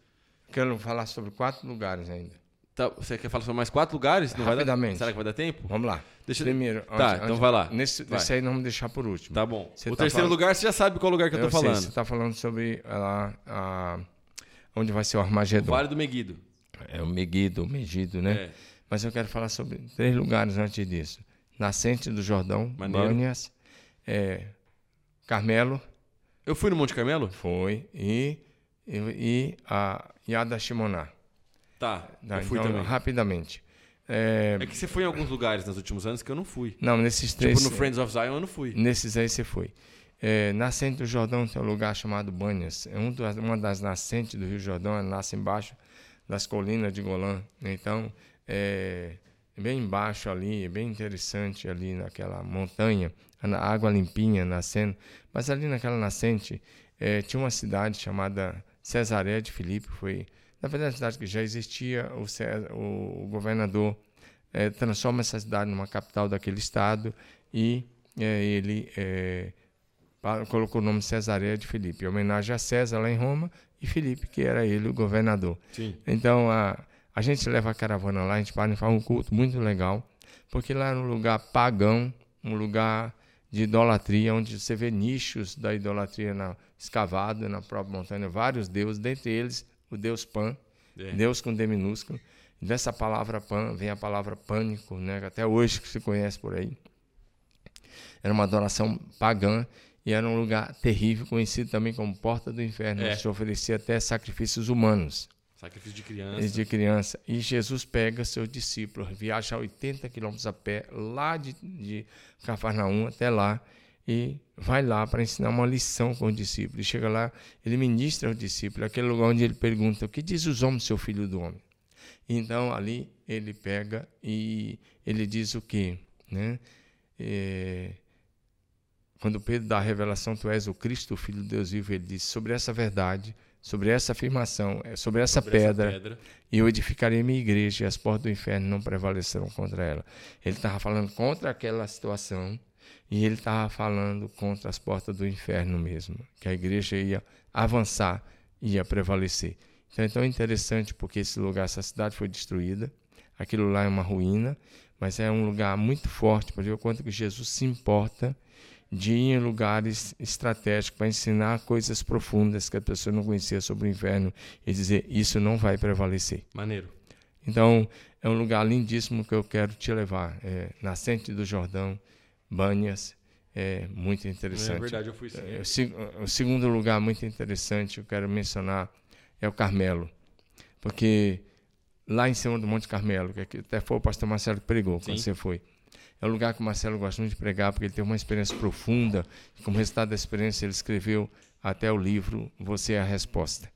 Quero falar sobre quatro lugares ainda. Tá, você quer falar sobre mais quatro lugares? Não Rapidamente. Dar, será que vai dar tempo? Vamos lá. Deixa Primeiro. Tá, então vai lá. Nesse, vai. aí nós vamos deixar por último. Tá bom. Você o tá terceiro falando... lugar, você já sabe qual lugar que eu, tô falando. Sei, você está falando sobre a, a, onde vai ser o Armagedon. O vale do Meguido. É o Meguido, o Megido, né? É. Mas eu quero falar sobre três lugares antes disso. Nascente do Jordão, Bânias, é, Carmelo. Eu fui no Monte Carmelo? Foi. E, e, e a Yada Shimoná. Tá, tá eu fui então, também. Rapidamente. É... é... que você foi em alguns lugares nos últimos anos que eu não fui. Não, nesses três... Tipo no Friends of Zion eu não fui. Nesses aí você foi. É, nascente do Jordão tem um lugar chamado Bânias. É um das, uma das nascentes do Rio Jordão, ela nasce embaixo das colinas de Golã. Então, é, bem embaixo ali, é bem interessante ali naquela montanha, a água limpinha nascendo. Mas ali naquela nascente é, tinha uma cidade chamada Cesaré de Filipe, foi na verdade a cidade que já existia, o, César, o, governador é, transforma essa cidade numa capital daquele estado e é, ele é, colocou o nome Cesareia de Filipe, em homenagem a César lá em Roma e Filipe, que era ele o governador. Sim. Então a, a gente leva a caravana lá, a gente para e faz um culto muito legal, porque lá é um lugar pagão, um lugar de idolatria, onde você vê nichos da idolatria na, escavado na própria montanha, vários deuses, dentre eles o deus Pan, é. Deus com D minúsculo. Dessa palavra pan vem a palavra pânico, né? até hoje que se conhece por aí. Era uma adoração pagã e era um lugar terrível, conhecido também como Porta do Inferno, é. onde se oferecia até sacrifícios humanos. Sacrifício de criança. De criança. E Jesus pega seu discípulo, viaja 80 quilômetros a pé, lá de, de Cafarnaum até lá, e vai lá para ensinar uma lição com o discípulo. E chega lá, ele ministra ao discípulo, aquele lugar onde ele pergunta: O que diz os homens, seu filho do homem? Então ali ele pega e ele diz o quê? Né? É, quando Pedro dá a revelação, tu és o Cristo, o Filho de Deus vivo, ele diz: sobre essa verdade, sobre essa afirmação, é, sobre essa, sobre pedra, essa pedra, eu edificarei minha igreja e as portas do inferno não prevalecerão contra ela. Ele estava falando contra aquela situação e ele estava falando contra as portas do inferno mesmo, que a igreja ia avançar, ia prevalecer. Então é tão interessante porque esse lugar, essa cidade foi destruída, aquilo lá é uma ruína, mas é um lugar muito forte para ver o quanto que Jesus se importa de ir em lugares estratégicos para ensinar coisas profundas que a pessoa não conhecia sobre o inferno e dizer isso não vai prevalecer. Maneiro. Então é um lugar lindíssimo que eu quero te levar. É, Nascente do Jordão, Banhas, é muito interessante. É verdade, eu fui sim. É, o, o segundo lugar muito interessante que eu quero mencionar é o Carmelo, porque lá em cima do Monte Carmelo, que até foi o pastor Marcelo que pregou quando você foi. É um lugar que o Marcelo gosta muito de pregar, porque ele tem uma experiência profunda. E como resultado da experiência, ele escreveu até o livro Você é a Resposta.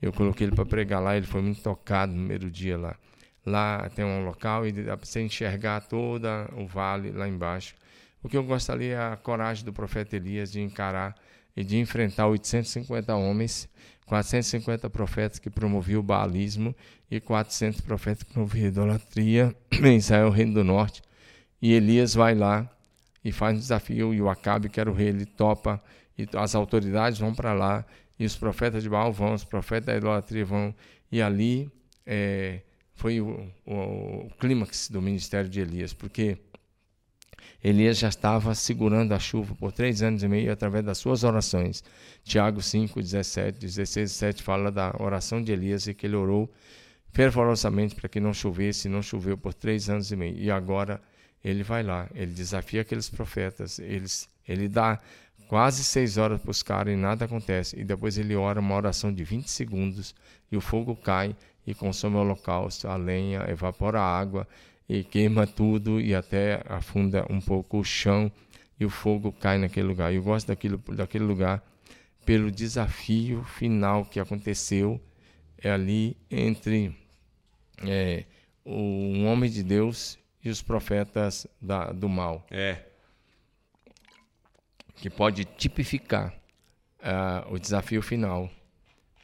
Eu coloquei ele para pregar lá, ele foi muito tocado no primeiro dia lá. Lá tem um local e dá para você enxergar todo o vale lá embaixo. O que eu gosto ali é a coragem do profeta Elias de encarar e de enfrentar 850 homens, 450 profetas que promoviam o baalismo e 400 profetas que promoviam a idolatria em Israel, Reino do Norte. E Elias vai lá e faz um desafio, e o Acabe, que era o rei, ele topa, e as autoridades vão para lá, e os profetas de Baal vão, os profetas da idolatria vão, e ali é, foi o, o, o clímax do ministério de Elias, porque Elias já estava segurando a chuva por três anos e meio através das suas orações. Tiago 5, 17, 16 e 7 fala da oração de Elias e que ele orou fervorosamente para que não chovesse, e não choveu por três anos e meio. E agora ele vai lá, ele desafia aqueles profetas, eles, ele dá quase seis horas para os caras e nada acontece. E depois ele ora uma oração de 20 segundos e o fogo cai e consome o holocausto, a lenha, evapora a água e queima tudo e até afunda um pouco o chão e o fogo cai naquele lugar. Eu gosto daquilo, daquele lugar pelo desafio final que aconteceu é ali entre é, um homem de Deus e os profetas da, do mal. É. Que pode tipificar uh, o desafio final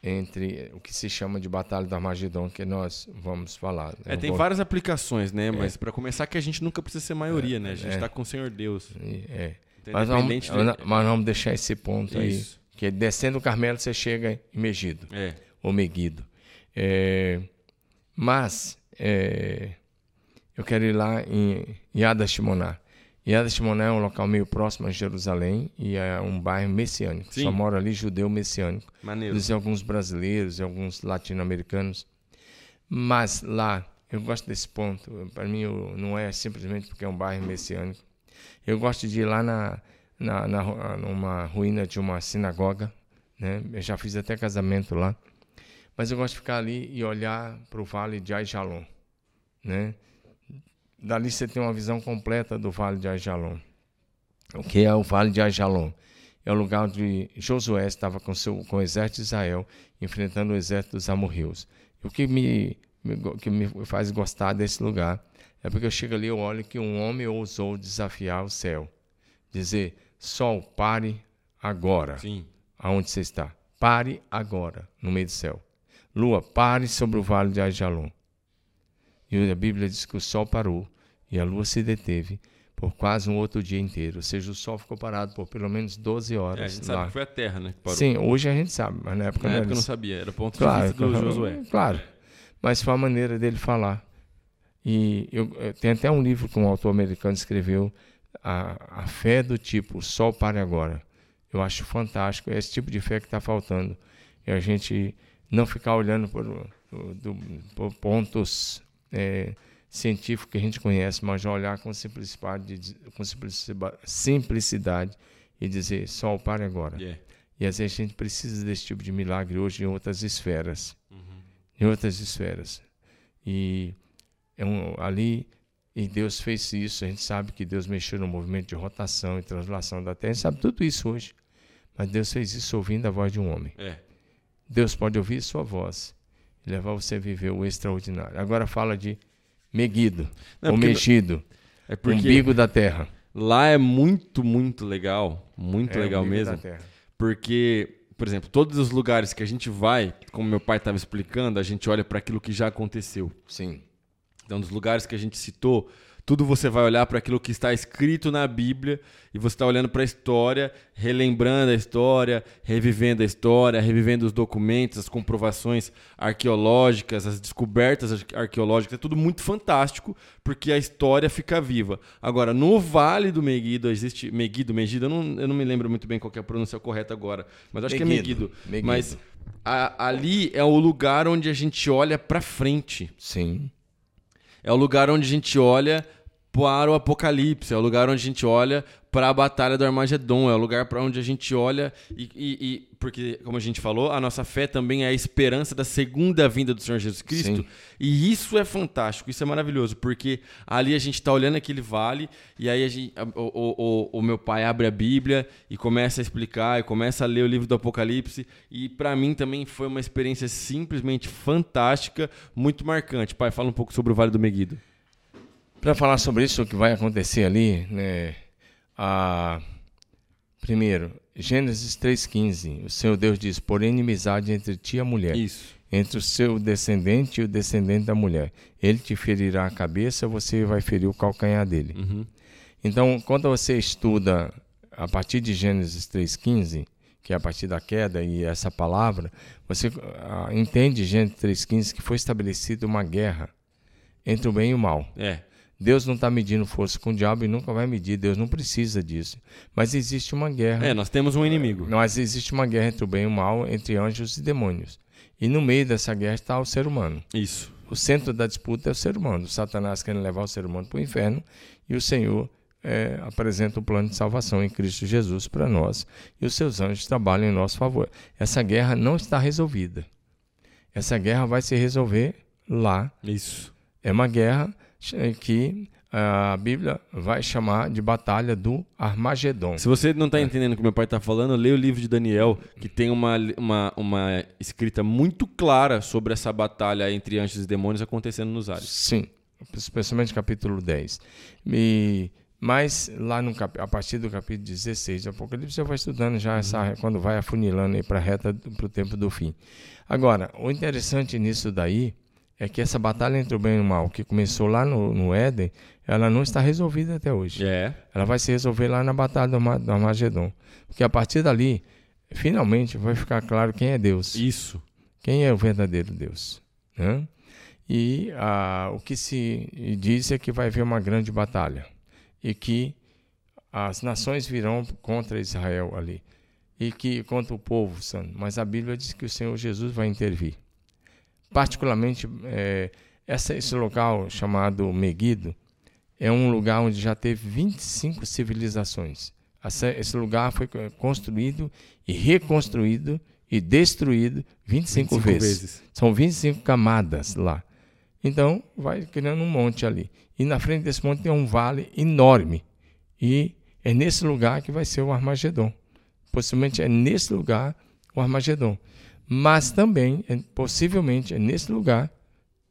entre o que se chama de Batalha do Armagedon, que nós vamos falar. É, tem vou... várias aplicações, né? É. Mas para começar que a gente nunca precisa ser maioria, é, né? A gente está é. com o Senhor Deus. É. Mas vamos, de... mas vamos deixar esse ponto Isso. aí. Que descendo o Carmelo você chega em Megido. É. Ou Meguido. É, mas é, eu quero ir lá em Yad Shimoná. Yad Shimoná é um local meio próximo a Jerusalém e é um bairro messiânico. Sim. Só mora ali judeu messiânico. Maneiro. Eles alguns brasileiros e alguns latino-americanos. Mas lá, eu gosto desse ponto. Para mim, não é simplesmente porque é um bairro messiânico. Eu gosto de ir lá na, na, na numa ruína de uma sinagoga. Né? Eu já fiz até casamento lá. Mas eu gosto de ficar ali e olhar para o vale de Aijalon. Né? Dali você tem uma visão completa do Vale de Ajalon. O que é o Vale de Ajalon? É o lugar onde Josué estava com, seu, com o exército de Israel enfrentando o exército dos amorreus. E o que me, me, que me faz gostar desse lugar é porque eu chego ali e olho que um homem ousou desafiar o céu. Dizer, sol, pare agora. Sim. Aonde você está? Pare agora, no meio do céu. Lua, pare sobre o vale de Ajalon. E a Bíblia diz que o sol parou e a lua se deteve por quase um outro dia inteiro. Ou seja, o sol ficou parado por pelo menos 12 horas. É, a gente lá. sabe que foi a Terra, né? Que parou. Sim, hoje a gente sabe, mas na época, na não, época não sabia. Era ponto claro, de vista do Josué. Claro, mas foi a maneira dele falar. E eu, eu tem até um livro que um autor americano escreveu, a, a fé do tipo, o sol pare agora. Eu acho fantástico, é esse tipo de fé que está faltando. E a gente não ficar olhando por, por, por pontos é, científico que a gente conhece, mas já olhar com simplicidade, com simplicidade e dizer, sol, pare agora. Yeah. E às vezes a gente precisa desse tipo de milagre hoje em outras esferas. Uhum. Em outras esferas. E é um, ali, e Deus fez isso. A gente sabe que Deus mexeu no movimento de rotação e translação da Terra. A gente sabe tudo isso hoje. Mas Deus fez isso ouvindo a voz de um homem. É. Deus pode ouvir sua voz e levar você a viver o extraordinário. Agora fala de Meguido, Não, o mexido, É porque umbigo da terra. lá é muito, muito legal. Muito É, legal mesmo. Porque, por exemplo, todos os lugares que a gente vai, como meu pai estava explicando, a gente olha para aquilo que já aconteceu. Sim. Então, dos lugares que a gente citou, tudo você vai olhar para aquilo que está escrito na Bíblia e você está olhando para a história, relembrando a história, revivendo a história, revivendo os documentos, as comprovações arqueológicas, as descobertas ar- arqueológicas. É tudo muito fantástico porque a história fica viva. Agora, no Vale do Meguido existe. Meguido, Megido, eu não, eu não me lembro muito bem qual é a pronúncia correta agora, mas acho que é Meguido, Meguido. Meguido. Mas a- ali é o lugar onde a gente olha para frente. Sim. É o lugar onde a gente olha para o Apocalipse, é o lugar onde a gente olha para a Batalha do Armagedon, é o lugar para onde a gente olha e, e- e- porque, como a gente falou, a nossa fé também é a esperança da segunda vinda do Senhor Jesus Cristo. Sim. E isso é fantástico, isso é maravilhoso, porque ali a gente está olhando aquele vale e aí gente- o- o- o meu pai abre a Bíblia e começa a explicar, e começa a ler o livro do Apocalipse. E para mim também foi uma experiência simplesmente fantástica, muito marcante. Pai, fala um pouco sobre o Vale do Meguido. Para falar sobre isso, o que vai acontecer ali, né? A... Primeiro, Gênesis 3,15. O Senhor Deus diz: Por inimizade entre ti e a mulher, Isso. entre o seu descendente e o descendente da mulher. Ele te ferirá a cabeça, você vai ferir o calcanhar dele. Uhum. Então, quando você estuda a partir de Gênesis 3,15, que é a partir da queda e essa palavra, você ah, entende Gênesis 3,15 que foi estabelecida uma guerra entre o bem e o mal. É. Deus não está medindo força com o diabo e nunca vai medir, Deus não precisa disso. Mas existe uma guerra. É, nós temos um inimigo. Mas existe uma guerra entre o bem e o mal, entre anjos e demônios. E no meio dessa guerra está o ser humano. Isso. O centro da disputa é o ser humano. Satanás querendo levar o ser humano para o inferno e o Senhor é, apresenta o plano de salvação em Cristo Jesus para nós e os seus anjos trabalham em nosso favor. Essa guerra não está resolvida. Essa guerra vai se resolver lá. Isso. É uma guerra que a Bíblia vai chamar de Batalha do Armagedon. Se você não está entendendo o que meu pai está falando, leia o livro de Daniel, que tem uma, uma, uma escrita muito clara sobre essa batalha entre anjos e demônios acontecendo nos ares. Sim, especialmente capítulo 10. E, mas lá no cap, a partir do capítulo 16 de Apocalipse, você vai estudando já essa, quando vai afunilando para a reta para o tempo do fim. Agora, o interessante nisso daí é que essa batalha entre o bem e o mal, que começou lá no, no Éden, ela não está resolvida até hoje. É. Ela vai se resolver lá na batalha do, do Armagedon. Porque a partir dali, finalmente vai ficar claro quem é Deus. Isso. Quem é o verdadeiro Deus? né? E ah, o que se diz é que vai haver uma grande batalha e que as nações virão contra Israel ali e que contra o povo santo. Mas a Bíblia diz que o Senhor Jesus vai intervir. Particularmente, eh, essa, esse local chamado Meguido é um lugar onde já teve 25 civilizações. Essa- Esse lugar foi construído e reconstruído e destruído 25, 25 vezes. vezes. São 25 camadas lá. Então, vai criando um monte ali. E na frente desse monte tem um vale enorme. E é nesse lugar que vai ser o Armagedon. Possivelmente é nesse lugar o Armagedon. Mas também, é- possivelmente, é nesse lugar,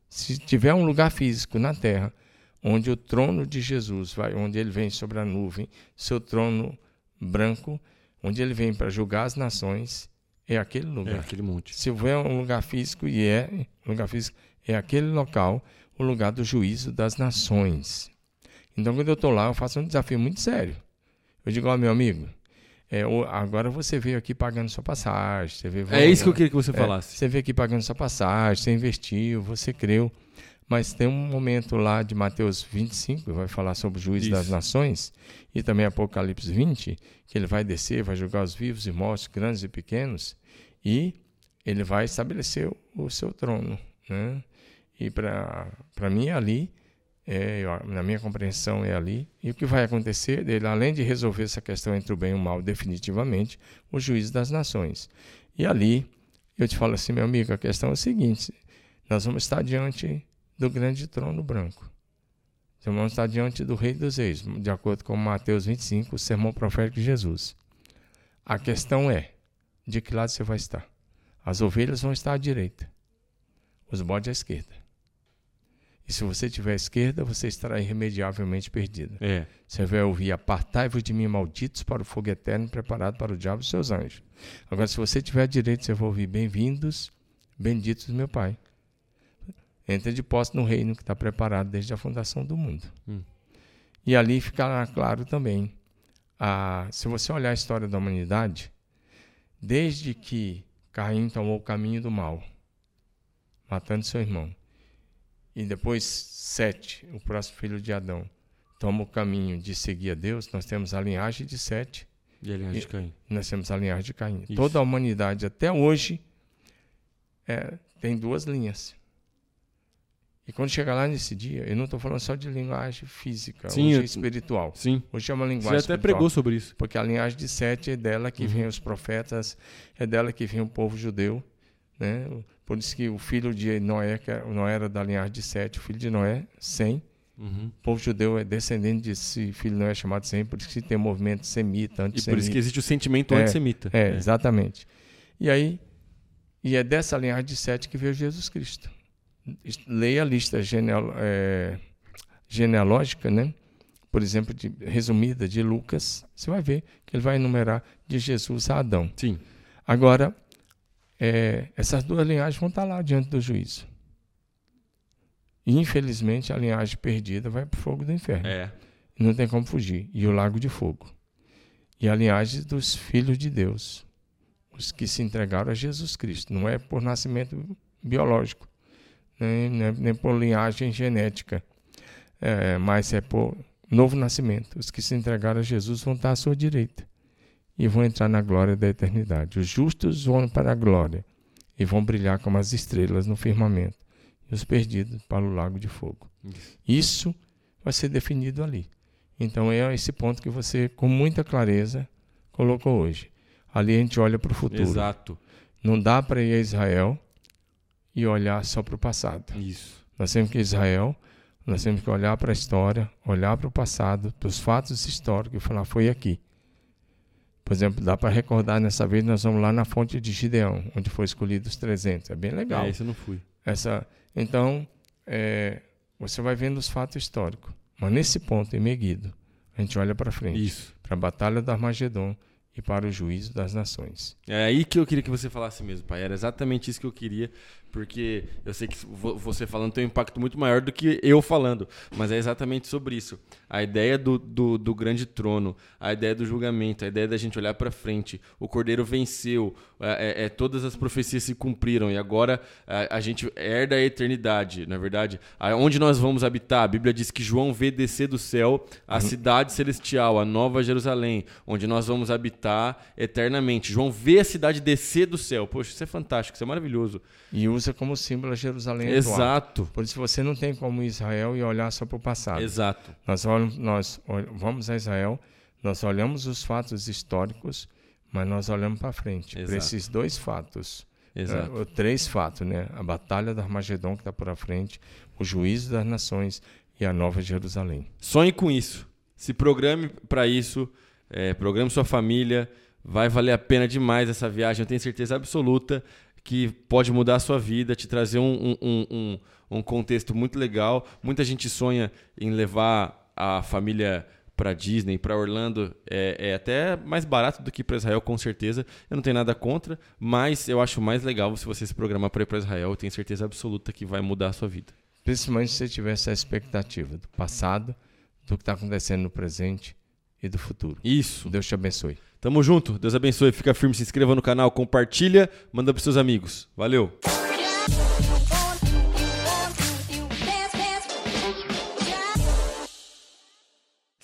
se tiver um lugar físico na terra, onde o trono de Jesus vai, onde ele vem sobre a nuvem, seu trono branco, onde ele vem para julgar as nações, é aquele É lugar. aquele monte. Se houver um lugar físico, e é, lugar físico, é aquele local, o lugar do juízo das nações. Então, quando eu estou lá, eu faço um desafio muito sério. Eu digo, ó, meu amigo, é, agora você veio aqui pagando sua passagem, você veio É isso que eu queria que você é, falasse. Você veio aqui pagando sua passagem, você investiu, você creu. Mas tem um momento lá de Mateus 25, que vai falar sobre o juízo Isso. das nações, e também Apocalipse 20, que ele vai descer, vai julgar os vivos e mortos, grandes e pequenos, e ele vai estabelecer o, o seu trono. Né? E para mim, ali, é, na minha compreensão, é ali. E o que vai acontecer? Ele, além de resolver essa questão entre o bem e o mal definitivamente, o juízo das nações. E ali, eu te falo assim, meu amigo, a questão é a seguinte: nós vamos estar diante do grande trono branco. Nós vamos estar diante do Rei dos Reis, de acordo com Mateus 25, o sermão profético de Jesus. A questão é: de que lado você vai estar? As ovelhas vão estar à direita, os bodes à esquerda. E se você tiver esquerda, você estará irremediavelmente perdido. É. Você vai ouvir: Apartai-vos de mim, malditos, para o fogo eterno preparado para o diabo e seus anjos. Agora, se você tiver à direita, você vai ouvir: Bem-vindos, benditos meu Pai. Entra de posse no reino que está preparado desde a fundação do mundo. Hum. E ali ficará claro também. A, se você olhar a história da humanidade, desde que Caim tomou o caminho do mal, matando seu irmão, e depois Sete, o próximo filho de Adão, toma o caminho de seguir a Deus, nós temos a linhagem de Sete. E a linhagem de Caim. Nós temos a linhagem de Caim. Isso. Toda a humanidade até hoje é, tem duas linhas. E quando chegar lá nesse dia, eu não estou falando só de linguagem física, sim, hoje é espiritual. Sim. Hoje é uma linguagem Você até espiritual, pregou sobre isso. Porque a linhagem de Sete é dela que uhum. vem os profetas, é dela que vem o povo judeu. Né? Por isso que o filho de Noé, que Noé era da linhagem de Sete, o filho de Noé, Sem. Uhum. O povo judeu é descendente desse filho não é chamado Sem, por isso que tem movimento semita, antissemita. E por isso que existe o sentimento é, antissemita. É, é, exatamente. E aí, e é dessa linhagem de Sete que veio Jesus Cristo leia a lista geneal, é, genealógica, né? por exemplo, de, resumida de Lucas, você vai ver que ele vai enumerar de Jesus a Adão. Sim. Agora, é, essas duas linhagens vão estar lá diante do juízo. E, infelizmente, a linhagem perdida vai para o fogo do inferno. É. Não tem como fugir. E o lago de fogo. E a linhagem dos filhos de Deus, os que se entregaram a Jesus Cristo. Não é por nascimento biológico, nem, nem, nem por linhagem genética, é, mas é por novo nascimento. Os que se entregaram a Jesus vão estar à sua direita e vão entrar na glória da eternidade. Os justos vão para a glória e vão brilhar como as estrelas no firmamento, e os perdidos para o lago de fogo. Isso vai ser definido ali. Então é esse ponto que você, com muita clareza, colocou hoje. Ali a gente olha para o futuro. Exato. Não dá para ir a Israel e olhar só para o passado. Isso. Nós temos que Israel, nós temos que olhar para a história, olhar para o passado, para os fatos históricos e falar: foi aqui. Por exemplo, dá para recordar nessa vez nós vamos lá na fonte de Gideão, onde foi escolhido os 300. É bem legal. É, isso eu não fui. Essa, então, é, você vai vendo os fatos históricos. Mas nesse ponto, em Meguido, a gente olha para frente. Isso. Para a Batalha do Armagedon e para o juízo das nações. É aí que eu queria que você falasse mesmo, pai. Era exatamente isso que eu queria, porque eu sei que você falando tem um impacto muito maior do que eu falando, mas é exatamente sobre isso. A ideia do, do, do grande trono, a ideia do julgamento, a ideia da gente olhar para frente. O Cordeiro venceu, é, é, é, todas as profecias se cumpriram e agora a, a gente herda a eternidade, na é verdade. Onde nós vamos habitar? A Bíblia diz que João vê descer do céu a uhum. cidade celestial, a nova Jerusalém, onde nós vamos habitar eternamente. João vê a cidade descer do céu. Poxa, isso é fantástico, isso é maravilhoso. E usa como símbolo a Jerusalém Exato. Por isso você não tem como Israel e olhar só para o passado. Exato. Nós, olhamos, nós vamos a Israel, nós olhamos os fatos históricos, mas nós olhamos para frente. Para esses dois fatos. Exato. É, três fatos, né? A batalha da Armagedon que está por a frente, o juízo das nações e a nova Jerusalém. Sonhe com isso. Se programe para isso. É, programe sua família. Vai valer a pena demais essa viagem, eu tenho certeza absoluta que pode mudar a sua vida, te trazer um, um, um, um contexto muito legal. Muita gente sonha em levar a família para Disney, para Orlando, é, é, até mais barato do que para Israel, com certeza. Eu não tenho nada contra, mas eu acho mais legal se você se programar para ir para Israel. Eu tenho certeza absoluta que vai mudar a sua vida. Principalmente se você tiver essa expectativa do passado, do que está acontecendo no presente e do futuro. Isso. Deus te abençoe. Tamo junto, Deus abençoe, fica firme, se inscreva no canal, compartilha, manda pros seus amigos. Valeu!